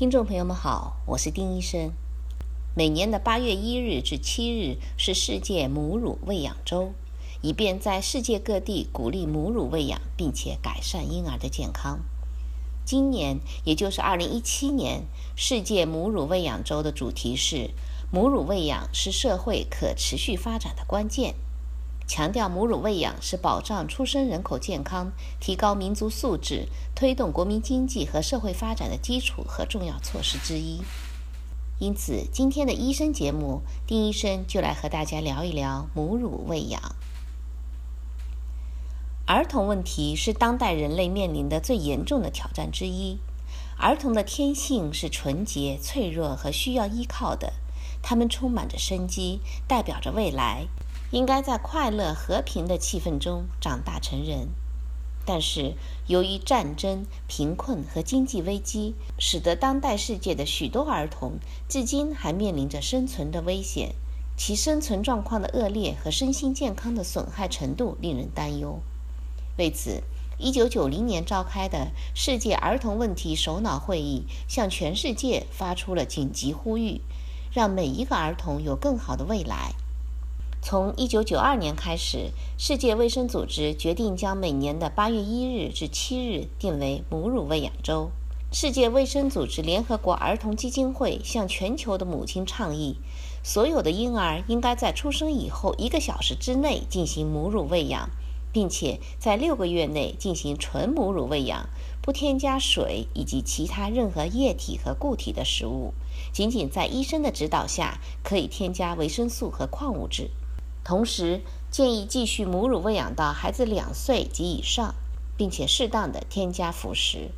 听众朋友们好，我是丁医生。每年的八月一日至七日是世界母乳喂养周，以便在世界各地鼓励母乳喂养，并且改善婴儿的健康。今年，也就是二零一七年，世界母乳喂养周的主题是“母乳喂养是社会可持续发展的关键”。强调母乳喂养是保障出生人口健康、提高民族素质、推动国民经济和社会发展的基础和重要措施之一。因此，今天的医生节目，丁医生就来和大家聊一聊母乳喂养。儿童问题是当代人类面临的最严重的挑战之一。儿童的天性是纯洁、脆弱和需要依靠的，他们充满着生机，代表着未来。应该在快乐和平的气氛中长大成人，但是由于战争、贫困和经济危机，使得当代世界的许多儿童至今还面临着生存的危险，其生存状况的恶劣和身心健康的损害程度令人担忧。为此，1990年召开的世界儿童问题首脑会议向全世界发出了紧急呼吁，让每一个儿童有更好的未来。从1992年开始，世界卫生组织决定将每年的8月1日至7日定为母乳喂养周。世界卫生组织联合国儿童基金会向全球的母亲倡议，所有的婴儿应该在出生以后一个小时之内进行母乳喂养，并且在六个月内进行纯母乳喂养，不添加水以及其他任何液体和固体的食物，仅仅在医生的指导下可以添加维生素和矿物质。同时，建议继续母乳喂养到孩子两岁及以上，并且适当的添加辅食。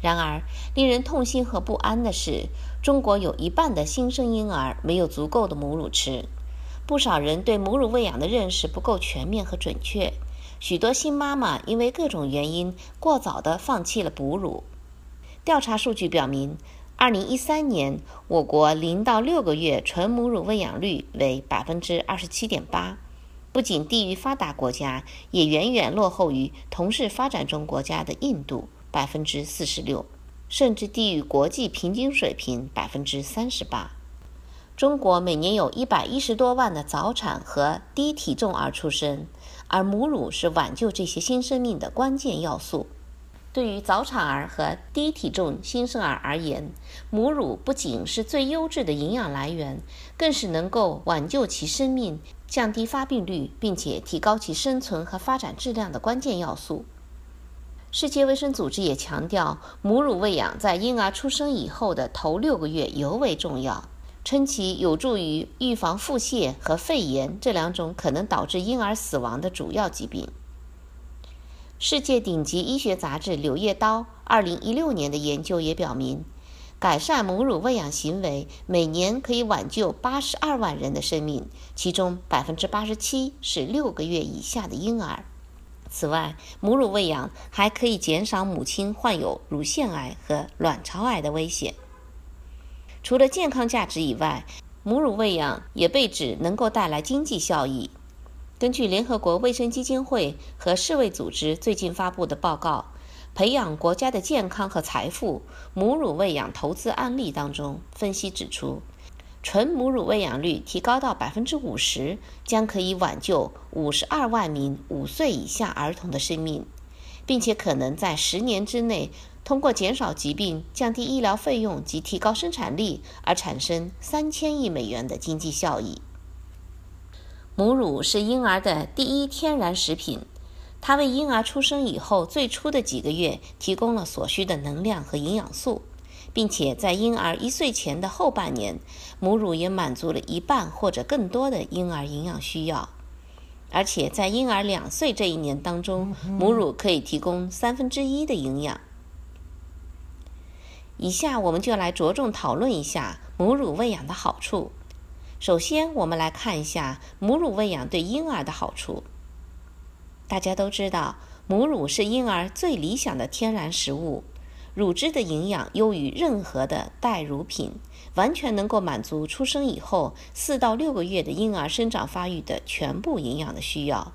然而，令人痛心和不安的是，中国有一半的新生婴儿没有足够的母乳吃。不少人对母乳喂养的认识不够全面和准确，许多新妈妈因为各种原因过早地放弃了哺乳。调查数据表明。二零一三年，我国零到六个月纯母乳喂养率为百分之二十七点八，不仅低于发达国家，也远远落后于同是发展中国家的印度百分之四十六，甚至低于国际平均水平百分之三十八。中国每年有一百一十多万的早产和低体重儿出生，而母乳是挽救这些新生命的关键要素。对于早产儿和低体重新生儿而言，母乳不仅是最优质的营养来源，更是能够挽救其生命、降低发病率，并且提高其生存和发展质量的关键要素。世界卫生组织也强调，母乳喂养在婴儿出生以后的头六个月尤为重要，称其有助于预防腹泻和肺炎这两种可能导致婴儿死亡的主要疾病。世界顶级医学杂志《柳叶刀》二零一六年的研究也表明，改善母乳喂养行为每年可以挽救八十二万人的生命，其中百分之八十七是六个月以下的婴儿。此外，母乳喂养还可以减少母亲患有乳腺癌和卵巢癌的危险。除了健康价值以外，母乳喂养也被指能够带来经济效益。根据联合国卫生基金会和世卫组织最近发布的报告，培养国家的健康和财富母乳喂养投资案例当中，分析指出，纯母乳喂养率提高到百分之五十，将可以挽救五十二万名五岁以下儿童的生命，并且可能在十年之内，通过减少疾病、降低医疗费用及提高生产力而产生三千亿美元的经济效益。母乳是婴儿的第一天然食品，它为婴儿出生以后最初的几个月提供了所需的能量和营养素，并且在婴儿一岁前的后半年，母乳也满足了一半或者更多的婴儿营养需要。而且在婴儿两岁这一年当中，母乳可以提供三分之一的营养。以下我们就来着重讨论一下母乳喂养的好处。首先，我们来看一下母乳喂养对婴儿的好处。大家都知道，母乳是婴儿最理想的天然食物，乳汁的营养优于任何的代乳品，完全能够满足出生以后四到六个月的婴儿生长发育的全部营养的需要。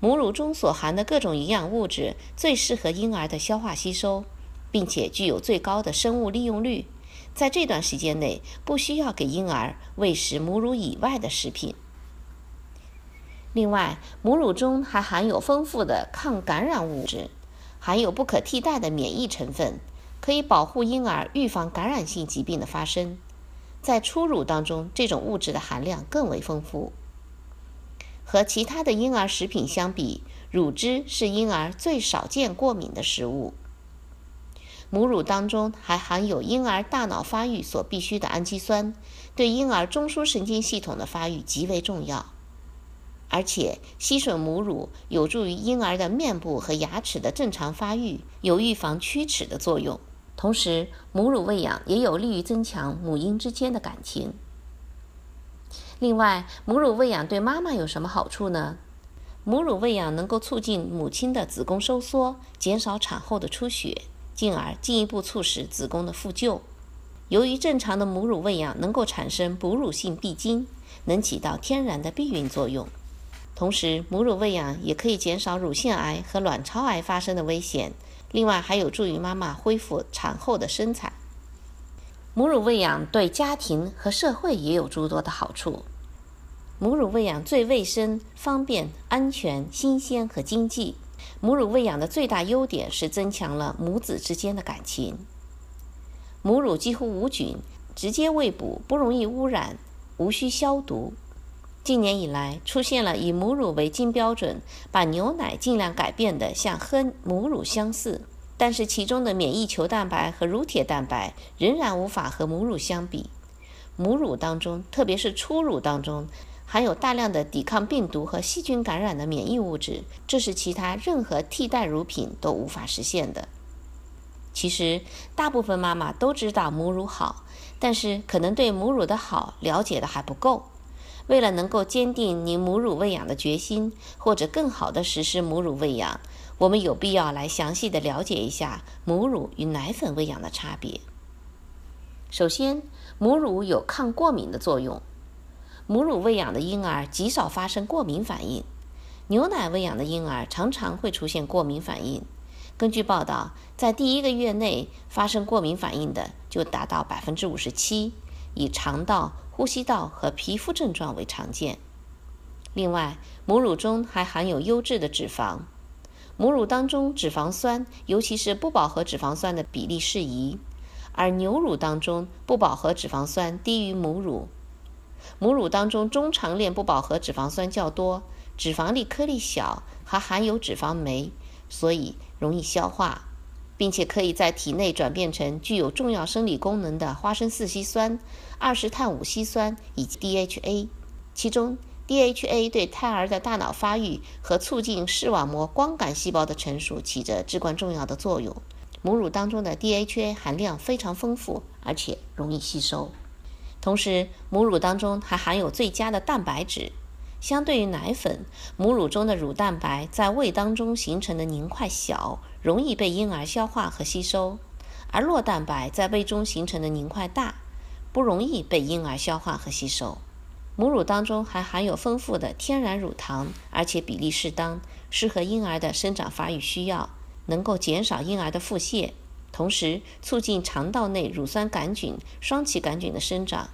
母乳中所含的各种营养物质最适合婴儿的消化吸收，并且具有最高的生物利用率。在这段时间内，不需要给婴儿喂食母乳以外的食品。另外，母乳中还含有丰富的抗感染物质，含有不可替代的免疫成分，可以保护婴儿预防感染性疾病的发生。在初乳当中，这种物质的含量更为丰富。和其他的婴儿食品相比，乳汁是婴儿最少见过敏的食物。母乳当中还含有婴儿大脑发育所必需的氨基酸，对婴儿中枢神经系统的发育极为重要。而且，吸吮母乳有助于婴儿的面部和牙齿的正常发育，有预防龋齿的作用。同时，母乳喂养也有利于增强母婴之间的感情。另外，母乳喂养对妈妈有什么好处呢？母乳喂养能够促进母亲的子宫收缩，减少产后的出血。进而进一步促使子宫的复旧。由于正常的母乳喂养能够产生哺乳性闭经，能起到天然的避孕作用。同时，母乳喂养也可以减少乳腺癌和卵巢癌发生的危险。另外，还有助于妈妈恢复产后的身材。母乳喂养对家庭和社会也有诸多的好处。母乳喂养最卫生、方便、安全、新鲜和经济。母乳喂养的最大优点是增强了母子之间的感情。母乳几乎无菌，直接喂哺，不容易污染，无需消毒。近年以来，出现了以母乳为金标准，把牛奶尽量改变的像喝母乳相似，但是其中的免疫球蛋白和乳铁蛋白仍然无法和母乳相比。母乳当中，特别是初乳当中。含有大量的抵抗病毒和细菌感染的免疫物质，这是其他任何替代乳品都无法实现的。其实，大部分妈妈都知道母乳好，但是可能对母乳的好了解的还不够。为了能够坚定您母乳喂养的决心，或者更好的实施母乳喂养，我们有必要来详细的了解一下母乳与奶粉喂养的差别。首先，母乳有抗过敏的作用。母乳喂养的婴儿极少发生过敏反应，牛奶喂养的婴儿常常会出现过敏反应。根据报道，在第一个月内发生过敏反应的就达到百分之五十七，以肠道、呼吸道和皮肤症状为常见。另外，母乳中还含有优质的脂肪，母乳当中脂肪酸，尤其是不饱和脂肪酸的比例适宜，而牛乳当中不饱和脂肪酸低于母乳。母乳当中中长链不饱和脂肪酸较多，脂肪粒颗粒小，还含有脂肪酶，所以容易消化，并且可以在体内转变成具有重要生理功能的花生四烯酸、二十碳五烯酸以及 DHA。其中，DHA 对胎儿的大脑发育和促进视网膜光感细胞的成熟起着至关重要的作用。母乳当中的 DHA 含量非常丰富，而且容易吸收。同时，母乳当中还含有最佳的蛋白质。相对于奶粉，母乳中的乳蛋白在胃当中形成的凝块小，容易被婴儿消化和吸收；而酪蛋白在胃中形成的凝块大，不容易被婴儿消化和吸收。母乳当中还含有丰富的天然乳糖，而且比例适当，适合婴儿的生长发育需要，能够减少婴儿的腹泻。同时，促进肠道内乳酸杆菌、双歧杆菌的生长。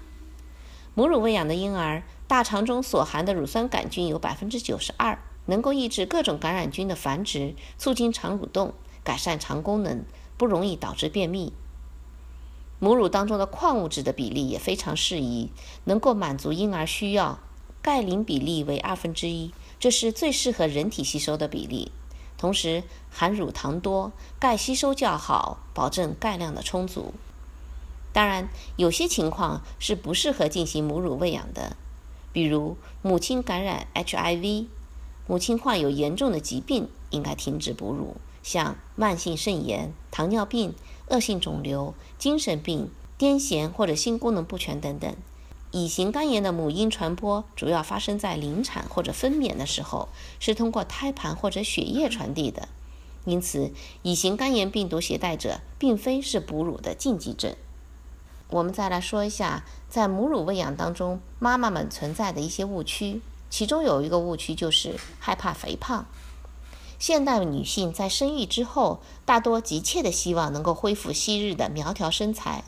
母乳喂养的婴儿，大肠中所含的乳酸杆菌有百分之九十二，能够抑制各种感染菌的繁殖，促进肠蠕动，改善肠功能，不容易导致便秘。母乳当中的矿物质的比例也非常适宜，能够满足婴儿需要。钙磷比例为二分之一，这是最适合人体吸收的比例。同时含乳糖多，钙吸收较好，保证钙量的充足。当然，有些情况是不适合进行母乳喂养的，比如母亲感染 HIV，母亲患有严重的疾病，应该停止哺乳。像慢性肾炎、糖尿病、恶性肿瘤、精神病、癫痫或者性功能不全等等。乙型肝炎的母婴传播主要发生在临产或者分娩的时候，是通过胎盘或者血液传递的。因此，乙型肝炎病毒携带者并非是哺乳的禁忌症。我们再来说一下，在母乳喂养当中，妈妈们存在的一些误区。其中有一个误区就是害怕肥胖。现代女性在生育之后，大多急切的希望能够恢复昔日的苗条身材。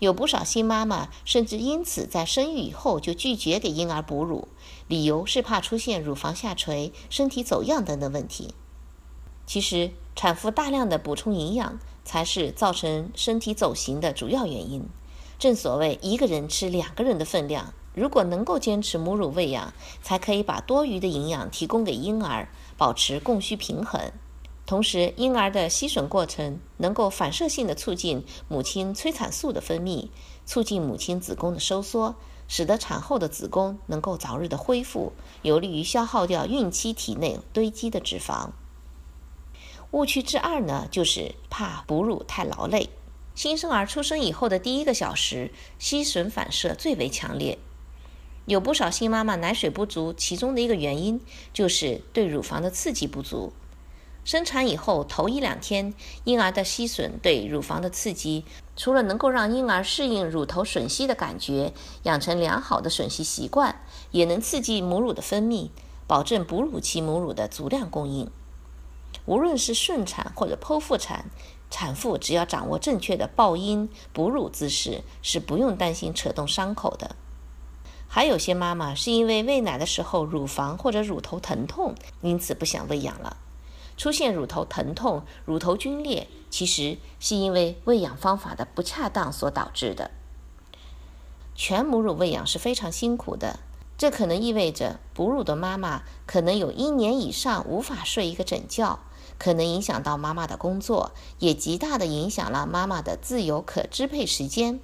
有不少新妈妈甚至因此在生育以后就拒绝给婴儿哺乳，理由是怕出现乳房下垂、身体走样等等问题。其实，产妇大量的补充营养才是造成身体走形的主要原因。正所谓一个人吃两个人的分量，如果能够坚持母乳喂养，才可以把多余的营养提供给婴儿，保持供需平衡。同时，婴儿的吸吮过程能够反射性的促进母亲催产素的分泌，促进母亲子宫的收缩，使得产后的子宫能够早日的恢复，有利于消耗掉孕期体内堆积的脂肪。误区之二呢，就是怕哺乳太劳累。新生儿出生以后的第一个小时，吸吮反射最为强烈，有不少新妈妈奶水不足，其中的一个原因就是对乳房的刺激不足。生产以后头一两天，婴儿的吸吮对乳房的刺激，除了能够让婴儿适应乳头吮吸的感觉，养成良好的吮吸习惯，也能刺激母乳的分泌，保证哺乳期母乳的足量供应。无论是顺产或者剖腹产，产妇只要掌握正确的抱婴、哺乳姿势，是不用担心扯动伤口的。还有些妈妈是因为喂奶的时候乳房或者乳头疼痛，因此不想喂养了。出现乳头疼痛、乳头皲裂，其实是因为喂养方法的不恰当所导致的。全母乳喂养是非常辛苦的，这可能意味着哺乳的妈妈可能有一年以上无法睡一个整觉，可能影响到妈妈的工作，也极大的影响了妈妈的自由可支配时间。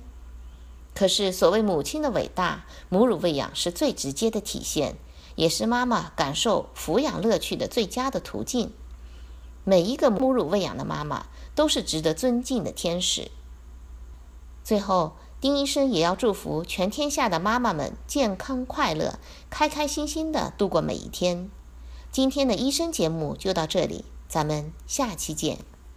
可是，所谓母亲的伟大，母乳喂养是最直接的体现，也是妈妈感受抚养乐趣的最佳的途径。每一个母乳喂养的妈妈都是值得尊敬的天使。最后，丁医生也要祝福全天下的妈妈们健康快乐、开开心心的度过每一天。今天的医生节目就到这里，咱们下期见。